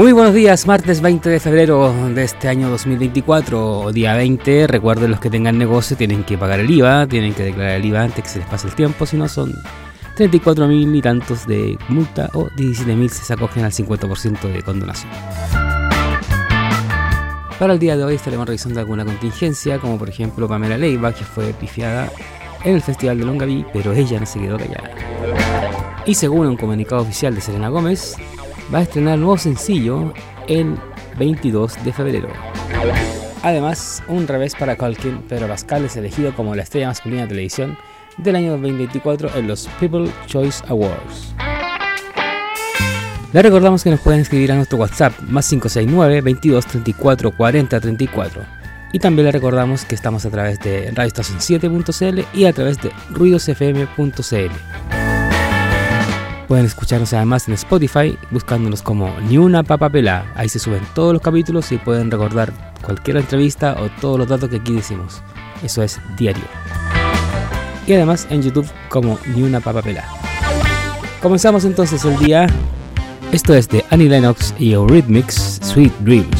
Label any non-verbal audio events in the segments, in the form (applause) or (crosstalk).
Muy buenos días, martes 20 de febrero de este año 2024, día 20. Recuerden los que tengan negocio tienen que pagar el IVA, tienen que declarar el IVA antes que se les pase el tiempo, si no son 34 mil y tantos de multa o 17 mil si se acogen al 50% de condonación. Para el día de hoy estaremos revisando alguna contingencia, como por ejemplo Pamela Leiva, que fue pifiada en el Festival de Longaví, pero ella no se quedó callada. Y según un comunicado oficial de Selena Gómez, va a estrenar nuevo sencillo el 22 de febrero. Además, un revés para Colkin, pero Pascal es elegido como la estrella masculina de televisión del año 2024 en los People Choice Awards. Les recordamos que nos pueden escribir a nuestro WhatsApp más 569 22 34 40 34. Y también les recordamos que estamos a través de radioestacion7.cl y a través de ruidosfm.cl. Pueden escucharnos además en Spotify buscándonos como Ni una papa pelá. Ahí se suben todos los capítulos y pueden recordar cualquier entrevista o todos los datos que aquí decimos. Eso es diario. Y además en YouTube como Ni una papa pelá. Comenzamos entonces el día. Esto es de Annie Lennox y Eurythmics Sweet Dreams.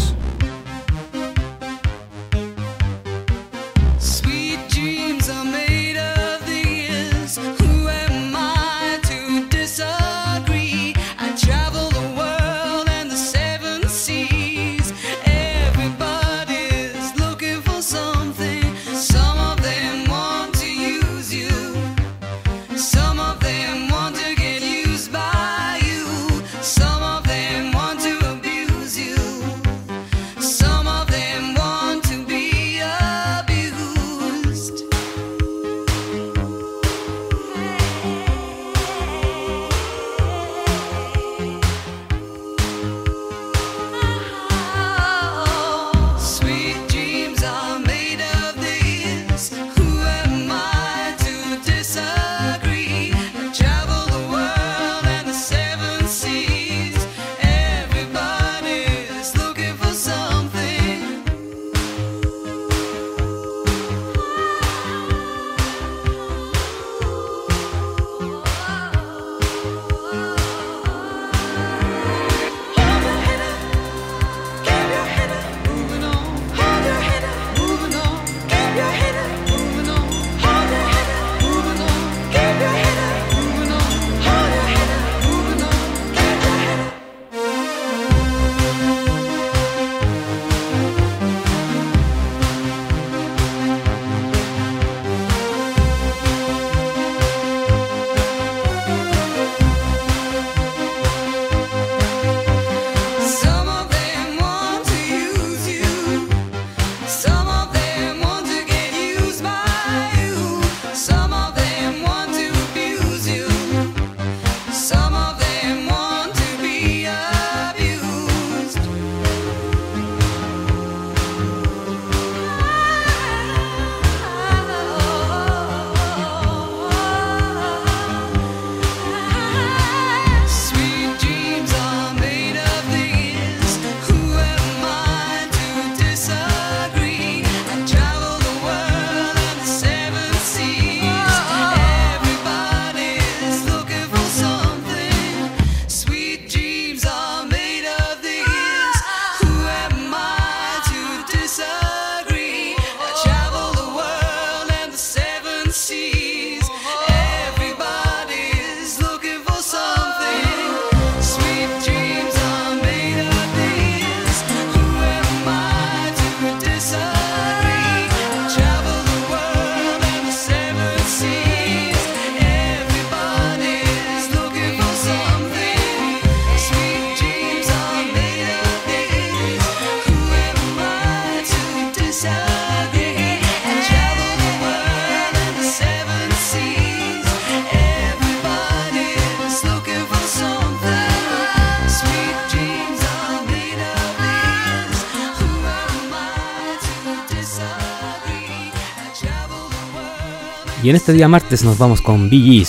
Y en este día martes nos vamos con Bee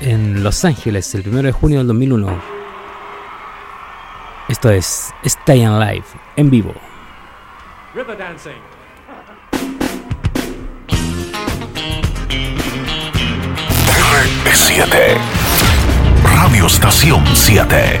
en Los Ángeles, el 1 de junio del 2001. Esto es Stay Alive en vivo. River Dancing. R7 Radio Estación 7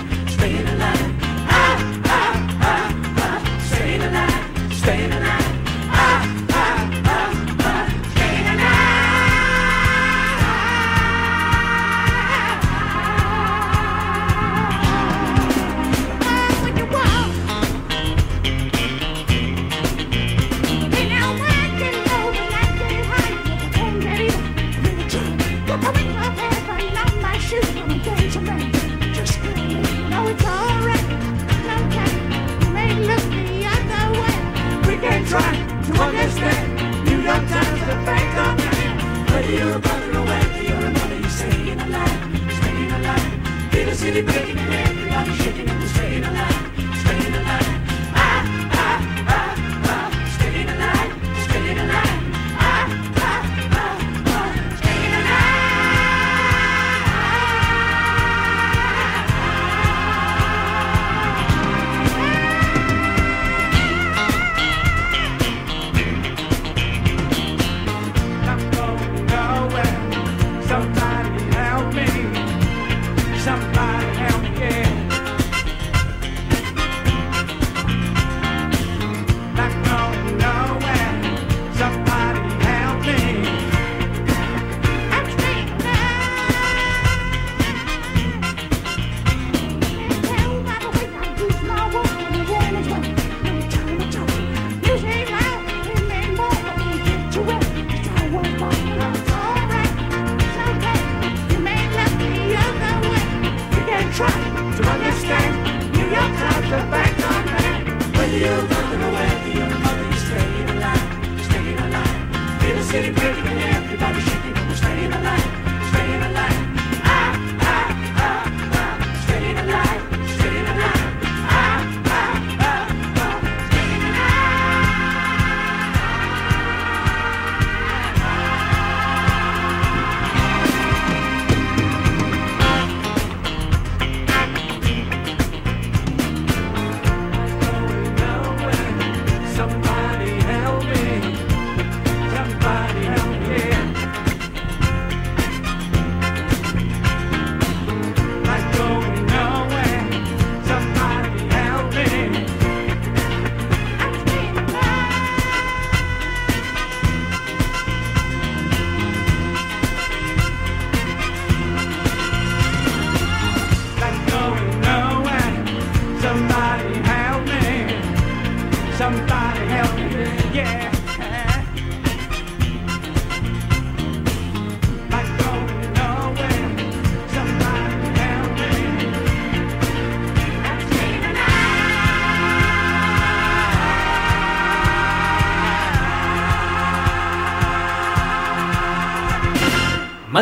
understand. New York Times, the. Whether you're a brother or whether you're you're city breaking and everybody shaking and staying alive,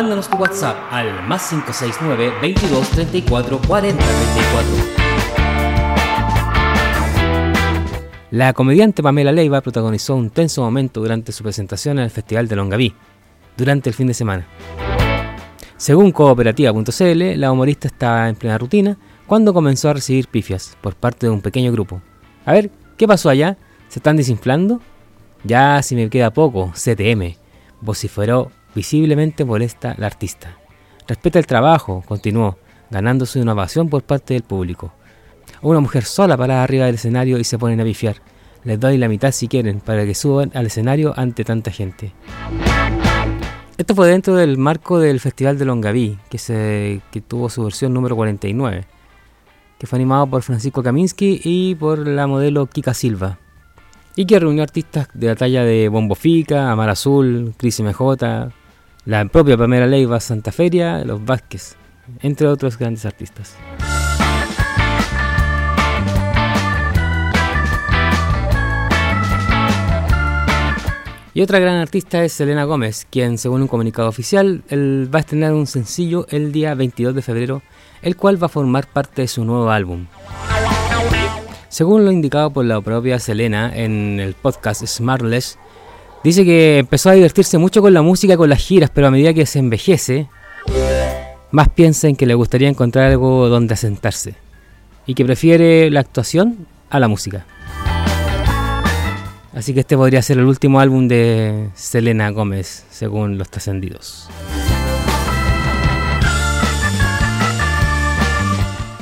Mándanos tu WhatsApp al más 569 22 34 40 34. La comediante Pamela Leiva protagonizó un tenso momento durante su presentación en el Festival de Longaví, durante el fin de semana. Según cooperativa.cl, la humorista estaba en plena rutina cuando comenzó a recibir pifias por parte de un pequeño grupo. A ver, ¿qué pasó allá? ¿Se están desinflando? Ya si me queda poco, CTM, vociferó Visiblemente molesta la artista. Respeta el trabajo, continuó, ganándose una ovación por parte del público. Una mujer sola parada arriba del escenario y se ponen a bifiar. Les doy la mitad si quieren, para que suban al escenario ante tanta gente. Esto fue dentro del marco del Festival de Longaví, que, se, que tuvo su versión número 49, que fue animado por Francisco Kaminsky y por la modelo Kika Silva. y que reunió artistas de la talla de Bombo Fica, Amar Azul, Cris MJ, la propia Pamela Leiva, Santa Feria, Los Vázquez, entre otros grandes artistas. Y otra gran artista es Selena Gómez, quien según un comunicado oficial, va a estrenar un sencillo el día 22 de febrero, el cual va a formar parte de su nuevo álbum. Según lo indicado por la propia Selena en el podcast Smartless, dice que empezó a divertirse mucho con la música con las giras, pero a medida que se envejece, más piensa en que le gustaría encontrar algo donde asentarse y que prefiere la actuación a la música. Así que este podría ser el último álbum de Selena Gómez, según los trascendidos.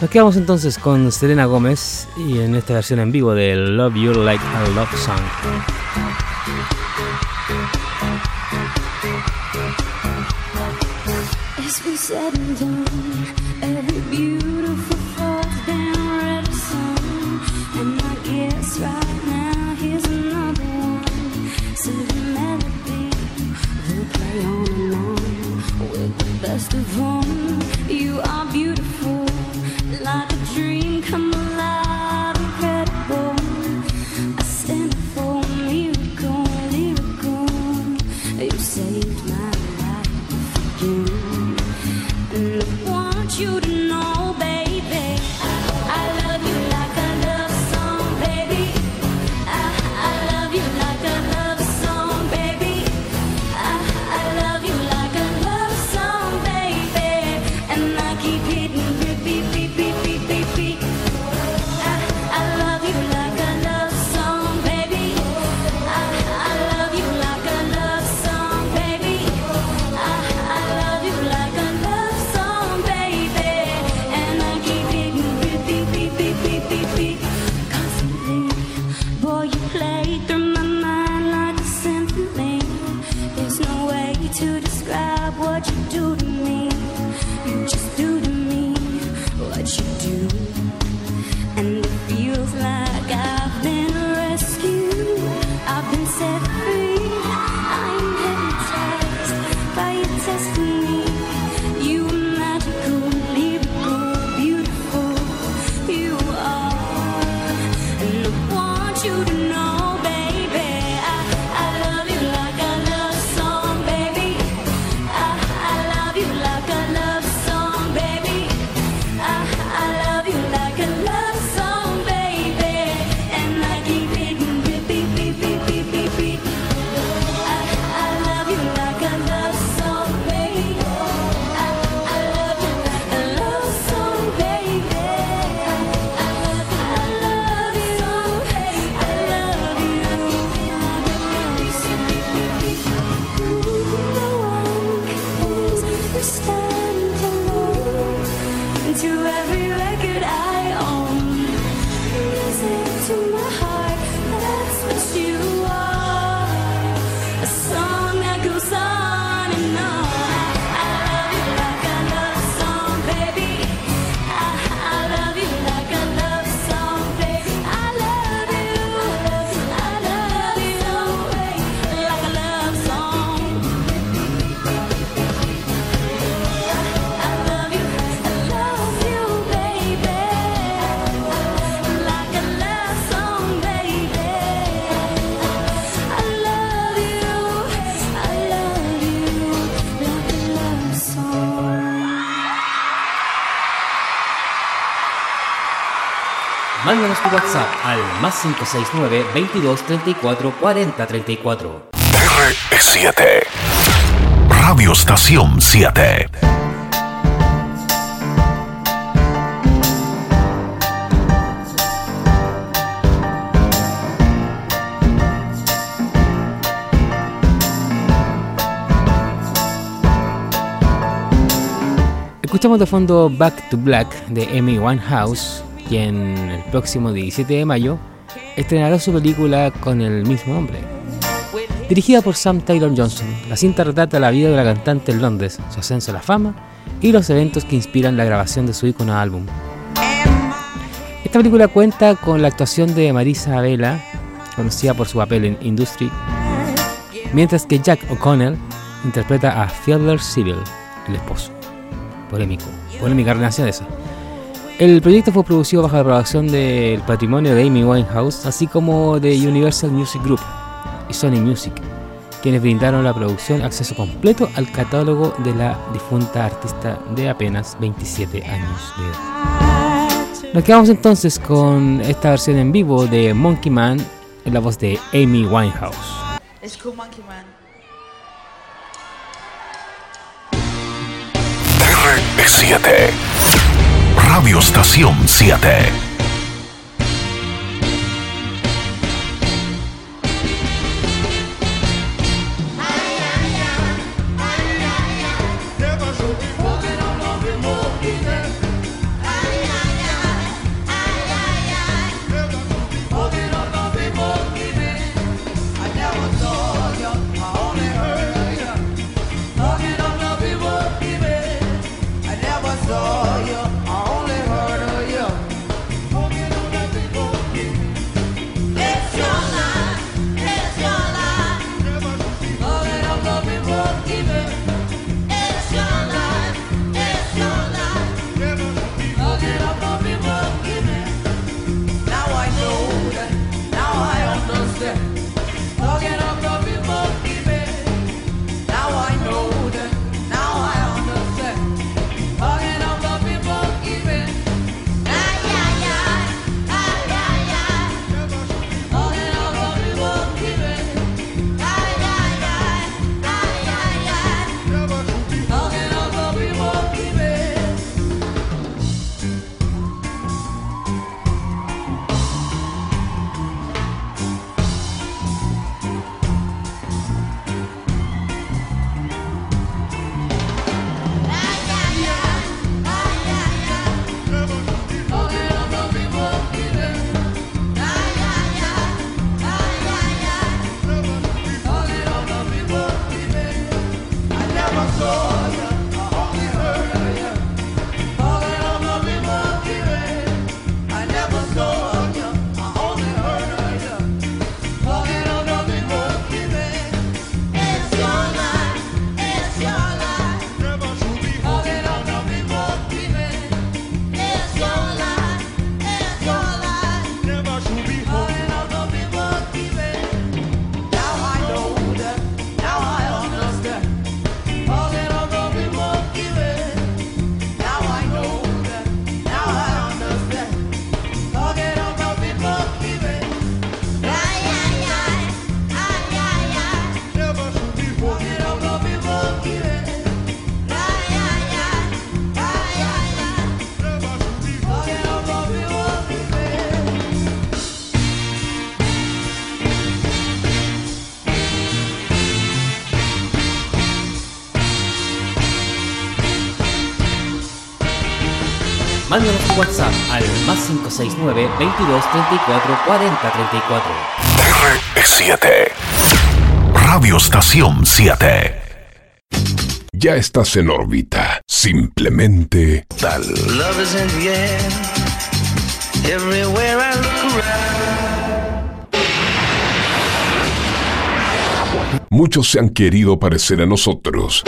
Nos quedamos entonces con Selena Gómez y en esta versión en vivo de Love You Like a Love Song. Said and done, más 569 22 34 40 34. R7 Radio Estación 7 Escuchamos de fondo Back to Black de Amy Winehouse, quien el próximo 17 de mayo estrenará su película con el mismo nombre. Dirigida por Sam Taylor Johnson, la cinta retrata la vida de la cantante en Londres, su ascenso a la fama y los eventos que inspiran la grabación de su ícono álbum. Esta película cuenta con la actuación de Marisa Vela conocida por su papel en Industry, mientras que Jack O'Connell interpreta a Fielder Civil, el esposo. Polémico, polémica relación esa. El proyecto fue producido bajo la producción del patrimonio de Amy Winehouse, así como de Universal Music Group y Sony Music, quienes brindaron la producción acceso completo al catálogo de la difunta artista de apenas 27 años de edad. Nos quedamos entonces con esta versión en vivo de Monkey Man en la voz de Amy Winehouse. It's cool, Monkey Man. R7 Radio Estación 7 Mándanos un WhatsApp al más 569 22 34 40 34. R7 Radio Estación 7 Ya estás en órbita. Simplemente tal. Love is in the air. Everywhere I look around. Muchos se han querido parecer a nosotros.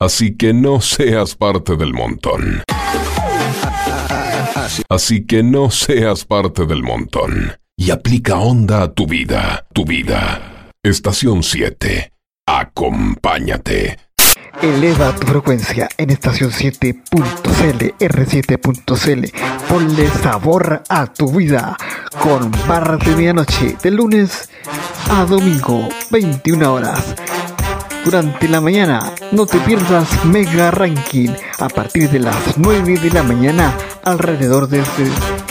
Así que no seas parte del montón. Así que no seas parte del montón. Y aplica onda a tu vida, tu vida. Estación 7. Acompáñate. Eleva tu frecuencia en estación 7.cl, R7.cl. Ponle sabor a tu vida con barras de medianoche de lunes a domingo, 21 horas. Durante la mañana, no te pierdas Mega Ranking a partir de las 9 de la mañana alrededor de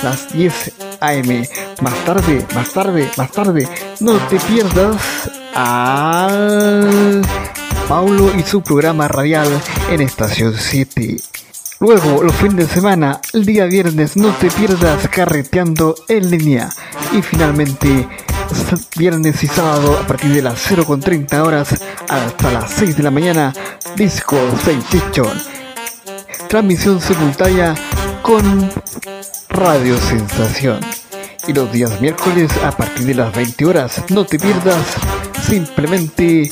las 10 AM. Más tarde, más tarde, más tarde, no te pierdas al Paulo y su programa radial en Estación 7. Luego, los fines de semana, el día viernes, no te pierdas carreteando en línea. Y finalmente, viernes y sábado, a partir de las 0.30 horas hasta las 6 de la mañana, Disco Sensation. Transmisión simultánea con Radio Sensación. Y los días miércoles a partir de las 20 horas, no te pierdas simplemente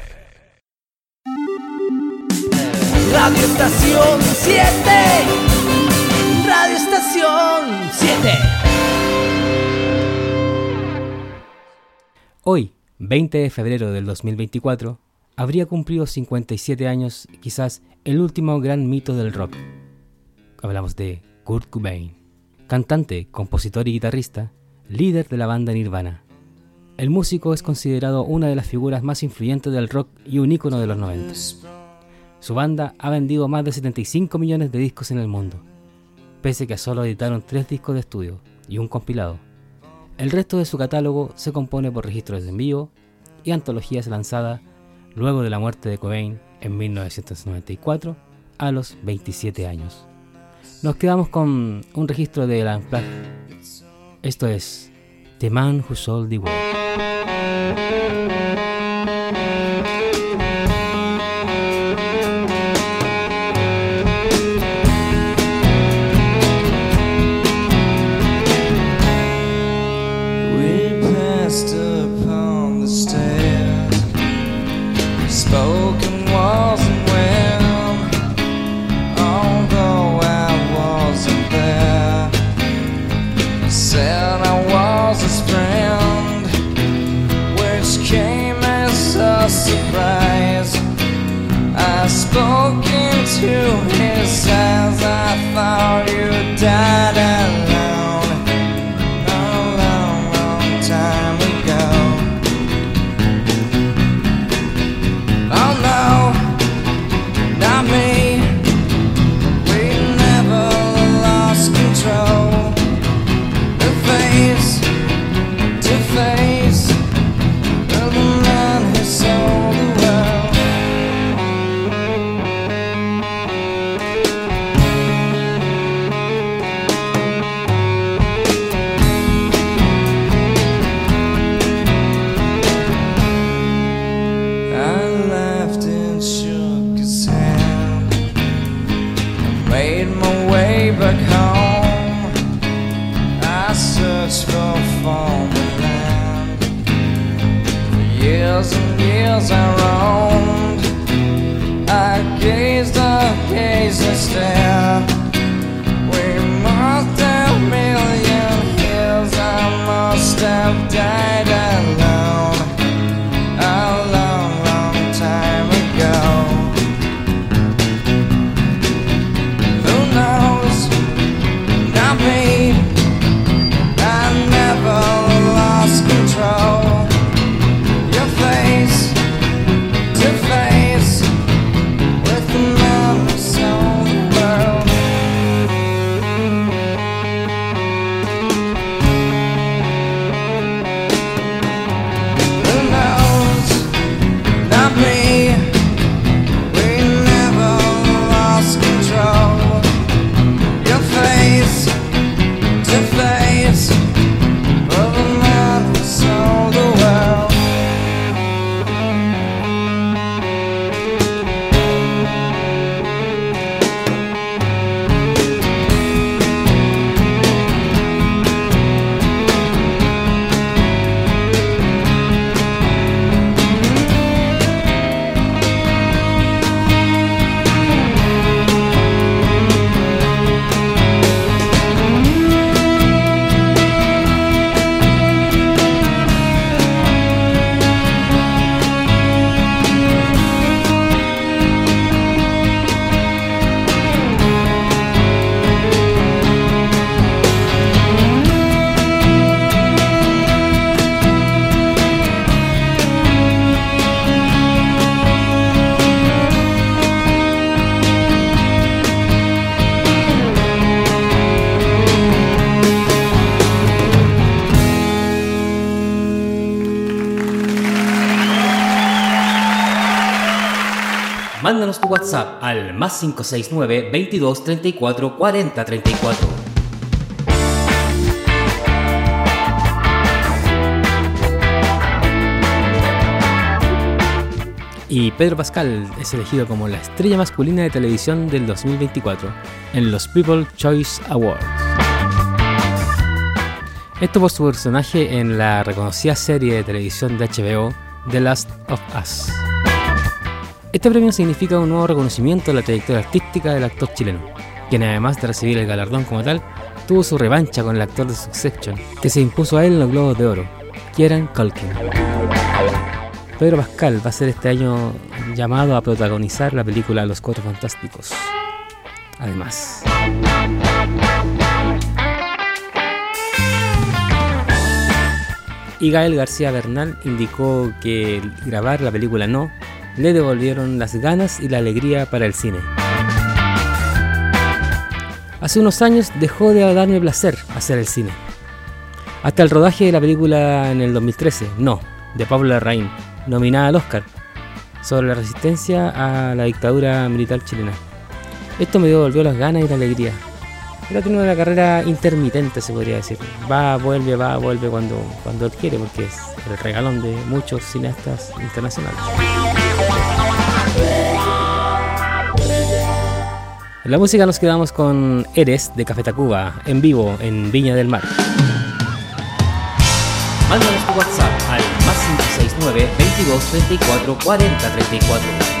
Radio Estación 7. Radio Estación 7. Hoy, 20 de febrero del 2024, habría cumplido 57 años quizás el último gran mito del rock. Hablamos de Kurt Cobain, cantante, compositor y guitarrista, líder de la banda Nirvana. El músico es considerado una de las figuras más influyentes del rock y un ícono de los 90. Su banda ha vendido más de 75 millones de discos en el mundo, pese que solo editaron tres discos de estudio y un compilado. El resto de su catálogo se compone por registros en vivo y antologías lanzadas luego de la muerte de Cobain en 1994 a los 27 años. Nos quedamos con un registro de la. Esto es The Man Who Sold the World. WhatsApp al más 569 22 34 40 34. Y Pedro Pascal es elegido como la estrella masculina de televisión del 2024 en los People Choice Awards. Esto por su personaje en la reconocida serie de televisión de HBO The Last of Us. Este premio significa un nuevo reconocimiento a la trayectoria artística del actor chileno, quien además de recibir el galardón como tal, tuvo su revancha con el actor de Succession, que se impuso a él en los Globos de Oro, Kieran Culkin. Pedro Pascal va a ser este año llamado a protagonizar la película Los Cuatro Fantásticos. Además. Y Gael García Bernal indicó que grabar la película No le devolvieron las ganas y la alegría para el cine. Hace unos años dejó de darme placer hacer el cine. Hasta el rodaje de la película en el 2013, No, de Pablo Larraín, nominada al Oscar, sobre la resistencia a la dictadura militar chilena. Esto me devolvió las ganas y la alegría. Tenido una carrera intermitente, se podría decir. Va, vuelve, va, vuelve cuando, cuando él quiere, porque es el regalón de muchos cineastas internacionales. En la música nos quedamos con Eres de Café Tacuba, en vivo en Viña del Mar. Mándanos tu WhatsApp al más 569 22 34 40 34.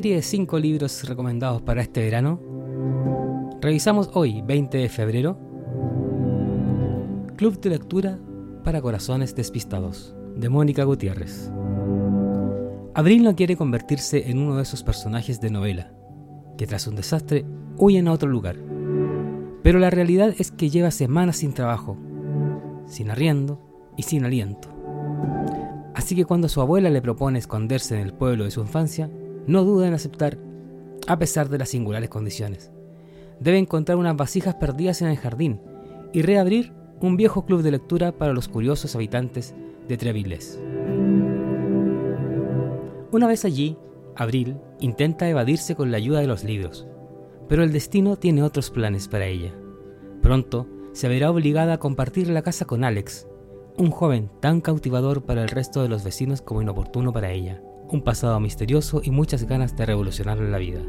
Serie de 5 libros recomendados para este verano, revisamos hoy, 20 de febrero, Club de Lectura para Corazones Despistados, de Mónica Gutiérrez. Abril no quiere convertirse en uno de esos personajes de novela, que tras un desastre huyen a otro lugar. Pero la realidad es que lleva semanas sin trabajo, sin arriendo y sin aliento. Así que cuando su abuela le propone esconderse en el pueblo de su infancia, no duda en aceptar, a pesar de las singulares condiciones. Debe encontrar unas vasijas perdidas en el jardín y reabrir un viejo club de lectura para los curiosos habitantes de Trevilles. Una vez allí, Abril intenta evadirse con la ayuda de los libros, pero el destino tiene otros planes para ella. Pronto se verá obligada a compartir la casa con Alex, un joven tan cautivador para el resto de los vecinos como inoportuno para ella, un pasado misterioso y muchas ganas de revolucionarle la vida.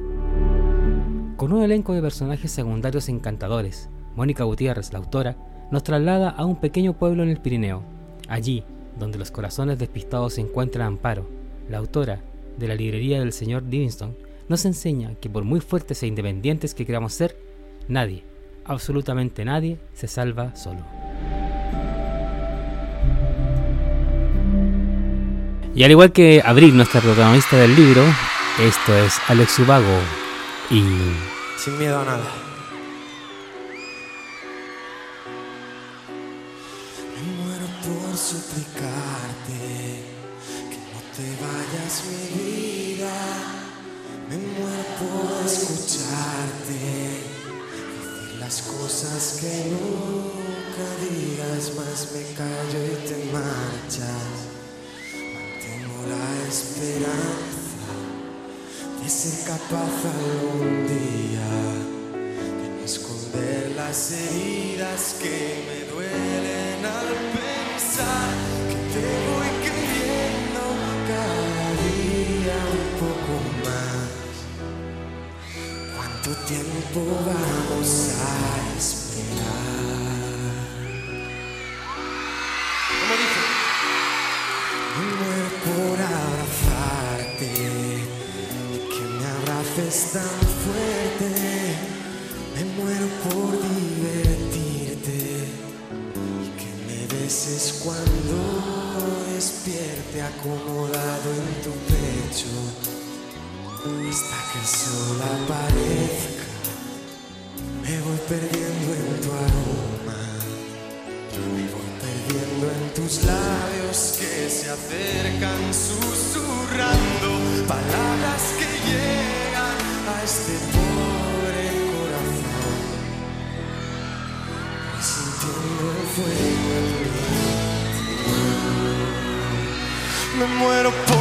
Con un elenco de personajes secundarios encantadores, Mónica Gutiérrez, la autora, nos traslada a un pequeño pueblo en el Pirineo, allí donde los corazones despistados se encuentran Amparo, la autora de la librería del señor Livingston, nos enseña que por muy fuertes e independientes que queramos ser, nadie, absolutamente nadie, se salva solo. Y al igual que Abril, nuestra protagonista del libro, esto es Alex Ubago y Sin miedo a nada. Me muero por suplicarte que no te vayas mi vida. Me muero por escucharte, decir las cosas que nunca esperanza de ser capaz algún día de no esconder las heridas que me duelen al pensar que te voy queriendo cada día un poco más. ¿Cuánto tiempo vamos a esperar? Abraces tan fuerte. Me muero por divertirte y que me beses cuando despierte acomodado en tu pecho. Hasta que el sol aparezca, me voy perdiendo en tu aroma. Me voy perdiendo en tus labios que se acercan susurrando palabras que llegan este pobre corazón. Voy sintiendo el fuego en mí. Me muero por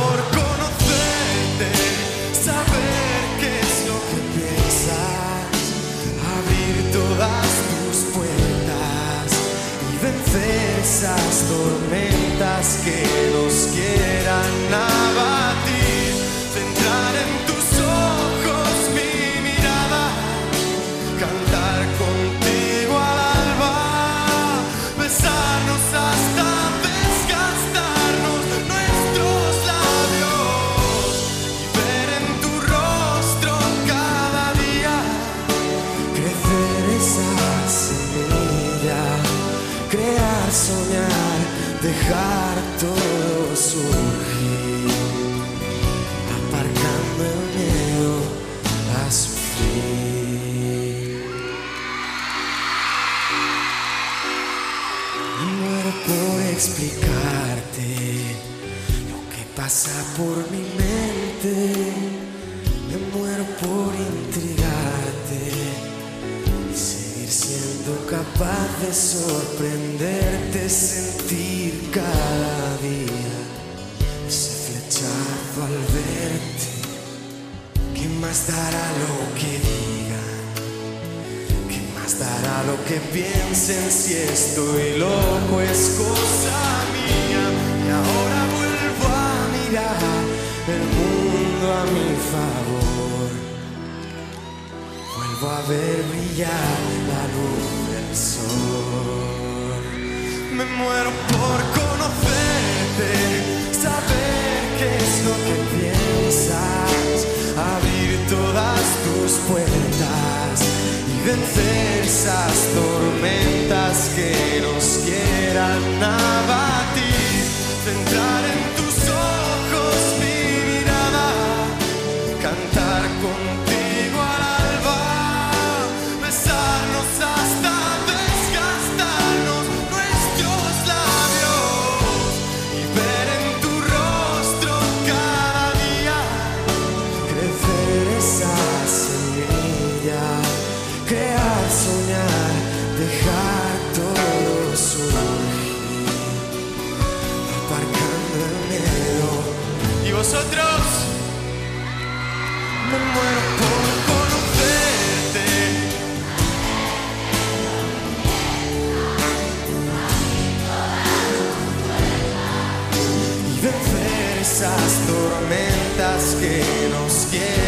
que nos quieran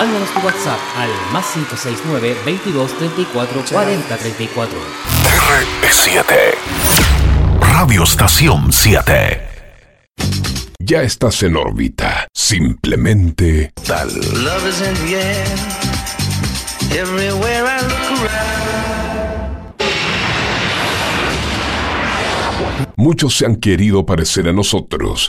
Mándanos tu WhatsApp al más 569 22 34 40 34. R7. Radio Estación 7. Ya estás en órbita. Simplemente tal. Love is in the air. Everywhere I look around. Muchos se han querido parecer a nosotros.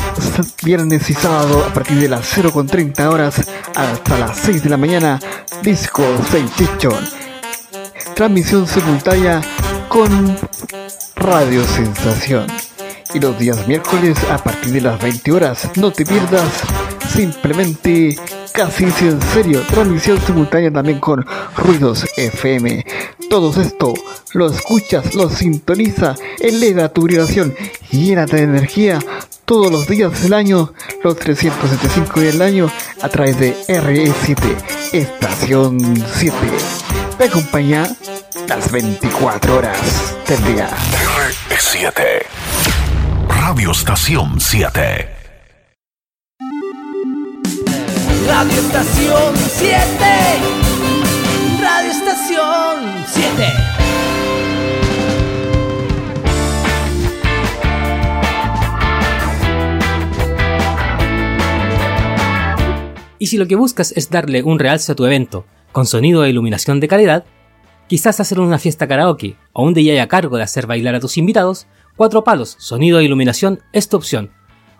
(laughs) viernes y sábado, a partir de las 0.30 horas hasta las 6 de la mañana, Disco Sensation. Transmisión simultánea con Radio Sensación. Y los días miércoles a partir de las 20 horas, no te pierdas simplemente casi en serio, transmisión simultánea también con Ruidos FM. Todo esto lo escuchas, lo sintoniza, eleva tu vibración, llénate de energía todos los días del año, los 375 días del año, a través de RE7, Estación 7. Te acompaña las 24 horas del día. R7. Radio Estación 7. Radio Estación 7. Radio Estación 7. Y si lo que buscas es darle un realce a tu evento, con sonido e iluminación de calidad, quizás hacer una fiesta karaoke o un DJ a cargo de hacer bailar a tus invitados, Cuatro Palos, Sonido e Iluminación es tu opción.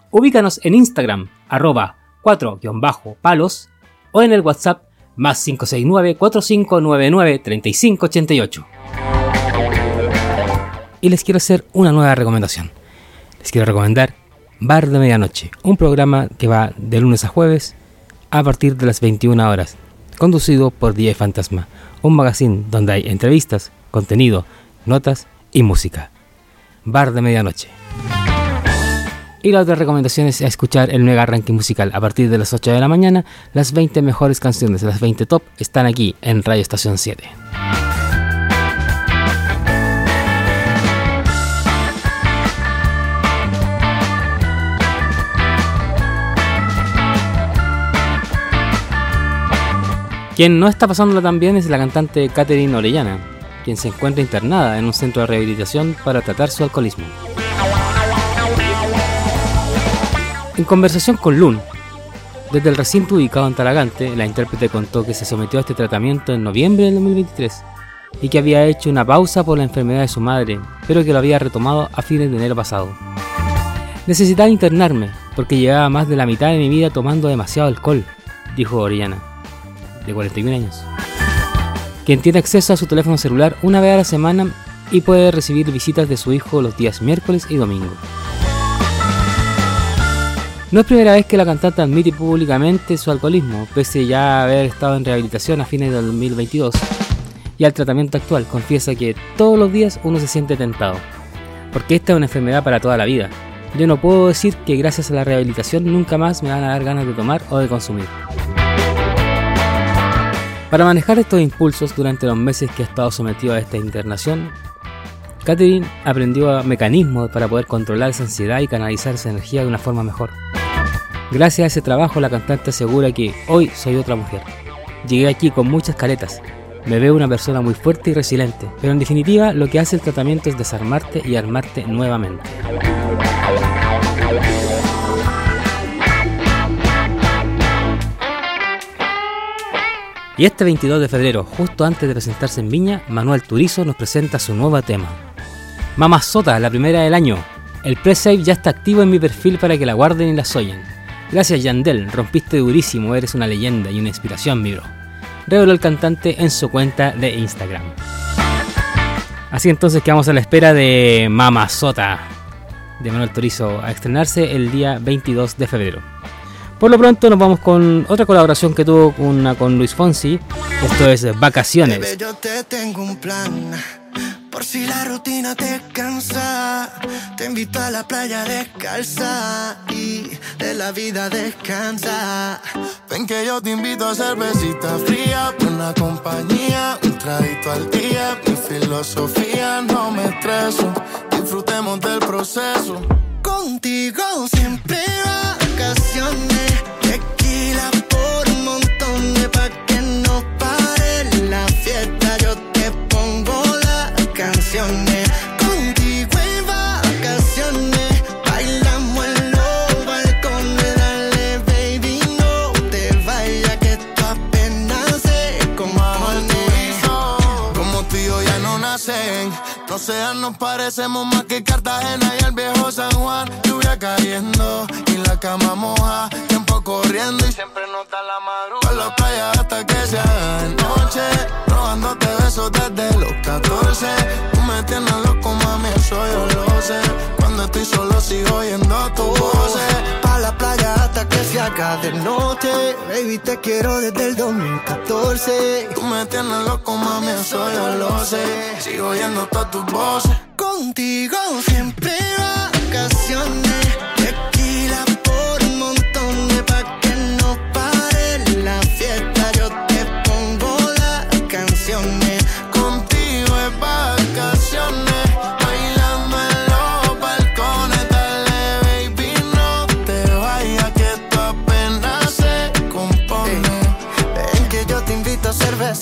Ubícanos en Instagram, arroba 4-palos o en el WhatsApp más 569-4599-3588. Y les quiero hacer una nueva recomendación. Les quiero recomendar Bar de Medianoche, un programa que va de lunes a jueves a partir de las 21 horas, conducido por DJ Fantasma, un magazine donde hay entrevistas, contenido, notas y música. Bar de Medianoche. Y la otra recomendación es escuchar el mega ranking musical. A partir de las 8 de la mañana, las 20 mejores canciones, las 20 top, están aquí en Radio Estación 7. Quien no está pasándola tan bien es la cantante Catherine Orellana, quien se encuentra internada en un centro de rehabilitación para tratar su alcoholismo. En conversación con Lun, desde el recinto ubicado en Talagante, la intérprete contó que se sometió a este tratamiento en noviembre del 2023 y que había hecho una pausa por la enfermedad de su madre, pero que lo había retomado a fines de enero pasado. Necesitaba internarme porque llevaba más de la mitad de mi vida tomando demasiado alcohol, dijo Orellana, de 41 años, quien tiene acceso a su teléfono celular una vez a la semana y puede recibir visitas de su hijo los días miércoles y domingo. No es primera vez que la cantante admite públicamente su alcoholismo, pese ya a haber estado en rehabilitación a fines del 2022. Y al tratamiento actual confiesa que todos los días uno se siente tentado, porque esta es una enfermedad para toda la vida. Yo no puedo decir que gracias a la rehabilitación nunca más me van a dar ganas de tomar o de consumir. Para manejar estos impulsos durante los meses que ha estado sometido a esta internación, Catherine aprendió mecanismos para poder controlar esa ansiedad y canalizar esa energía de una forma mejor. Gracias a ese trabajo la cantante asegura que hoy soy otra mujer. Llegué aquí con muchas caretas. Me veo una persona muy fuerte y resiliente, pero en definitiva lo que hace el tratamiento es desarmarte y armarte nuevamente. Y este 22 de febrero, justo antes de presentarse en Viña, Manuel Turizo nos presenta su nuevo tema. Mamazota, la primera del año. El pre-save ya está activo en mi perfil para que la guarden y la oyen. Gracias Yandel, rompiste durísimo, eres una leyenda y una inspiración, mi bro. Reveló el cantante en su cuenta de Instagram. Así entonces quedamos a la espera de Mamazota de Manuel Turizo a estrenarse el día 22 de febrero. Por lo pronto nos vamos con otra colaboración que tuvo una con Luis Fonsi. Esto es Vacaciones. Bebé, yo te tengo un plan. Por si la rutina te cansa, te invito a la playa descalza y de la vida descansa. Ven que yo te invito a cervecita fría, buena compañía, un traguito al día. Mi filosofía no me estreso, disfrutemos del proceso. Contigo siempre vacaciones, nos parecemos más que Cartagena y el viejo San Juan. Cayendo y la cama moja. Tiempo corriendo y siempre nos la madrugada. La playa hasta que se haga de noche. Robándote besos desde los 14. Tú me tienes loco, mami, eso yo lo sé. Cuando estoy solo sigo oyendo tu voz. Pa' la playa hasta que se haga de noche. Baby, te quiero desde el 2014. Tú me tienes loco, mami, eso yo lo sé. Sigo oyendo todas tus voces. Contigo siempre vacaciones. Tequila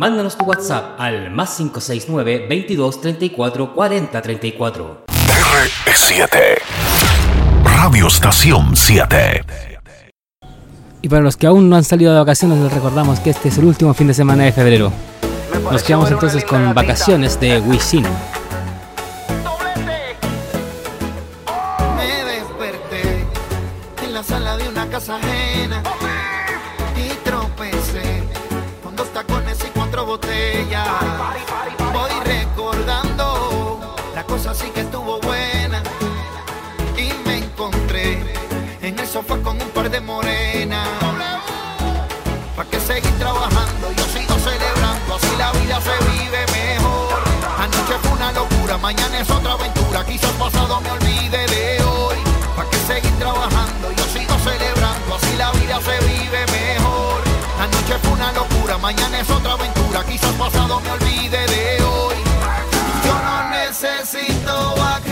Mándanos tu WhatsApp al más 569 22 34 40 34. TRE7 Radio Estación 7. Y para los que aún no han salido de vacaciones, les recordamos que este es el último fin de semana de febrero. Nos quedamos entonces con vacaciones de Wisin. Me desperté en la sala de una casa ajena. cuatro botellas. Voy recordando, la cosa sí que estuvo buena. Y me encontré en el sofá con un par de morenas. ¿Para que seguir trabajando? Yo sigo celebrando, así la vida se vive mejor. Anoche fue una locura, mañana es otra locura, mañana es otra aventura, quizás pasado me olvide de hoy. Yo no necesito vacaciones.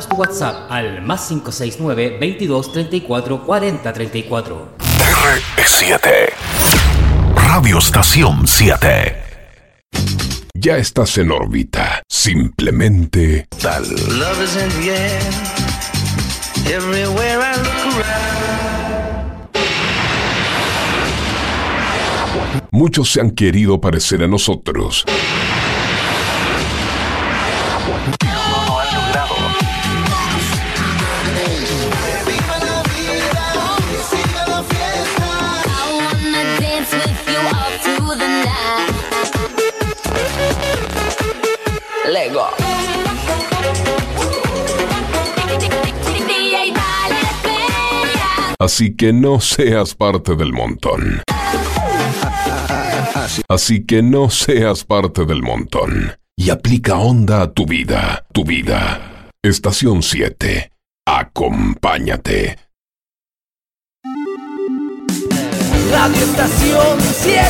Mándanos tu WhatsApp al más 569 22 34 40 34. R7 Radio Estación 7 ya estás en órbita. Simplemente tal. Love is in the air. Everywhere I look around. Muchos se han querido parecer a nosotros. Así que no seas parte del montón. Así que no seas parte del montón. Y aplica onda a tu vida, tu vida. Estación 7. Acompáñate. Radio Estación 7.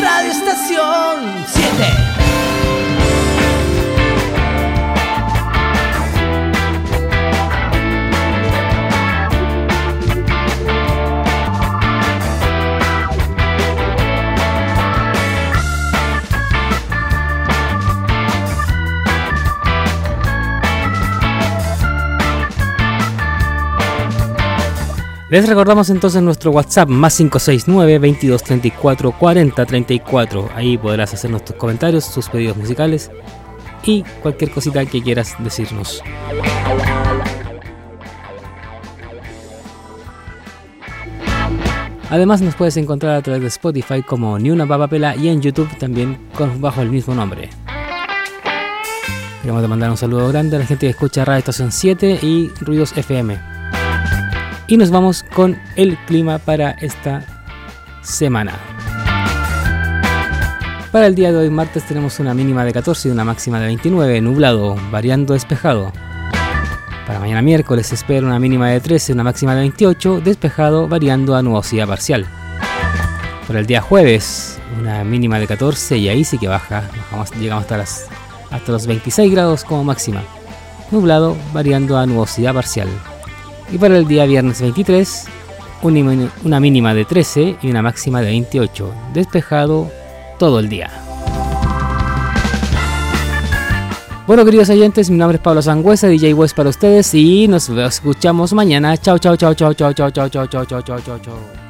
Radio Estación 7. Les recordamos entonces nuestro WhatsApp más 569 2234 40 34. Ahí podrás hacernos tus comentarios, tus pedidos musicales y cualquier cosita que quieras decirnos. Además nos puedes encontrar a través de Spotify como Ni una papapela y en YouTube también con, bajo el mismo nombre. Queremos mandar un saludo grande a la gente que escucha Radio Estación 7 y Ruidos FM. Y nos vamos con el clima para esta semana. Para el día de hoy, martes, tenemos una mínima de 14 y una máxima de 29, nublado, variando despejado. Para mañana miércoles se espera una mínima de 13 y una máxima de 28, despejado, variando a nubosidad parcial. Para el día jueves, una mínima de 14 y ahí sí que baja, llegamos hasta, las, hasta los 26 grados como máxima. Nublado, variando a nubosidad parcial. Y para el día viernes 23, un- una mínima de 13 y una máxima de 28, despejado todo el día. Bueno, queridos oyentes, mi nombre es Pablo Sangüesa, DJ West para ustedes y nos escuchamos mañana. Chao, chao, chao, chao, chao, chao, chao, chao, chao, chao, chao, chao, chao.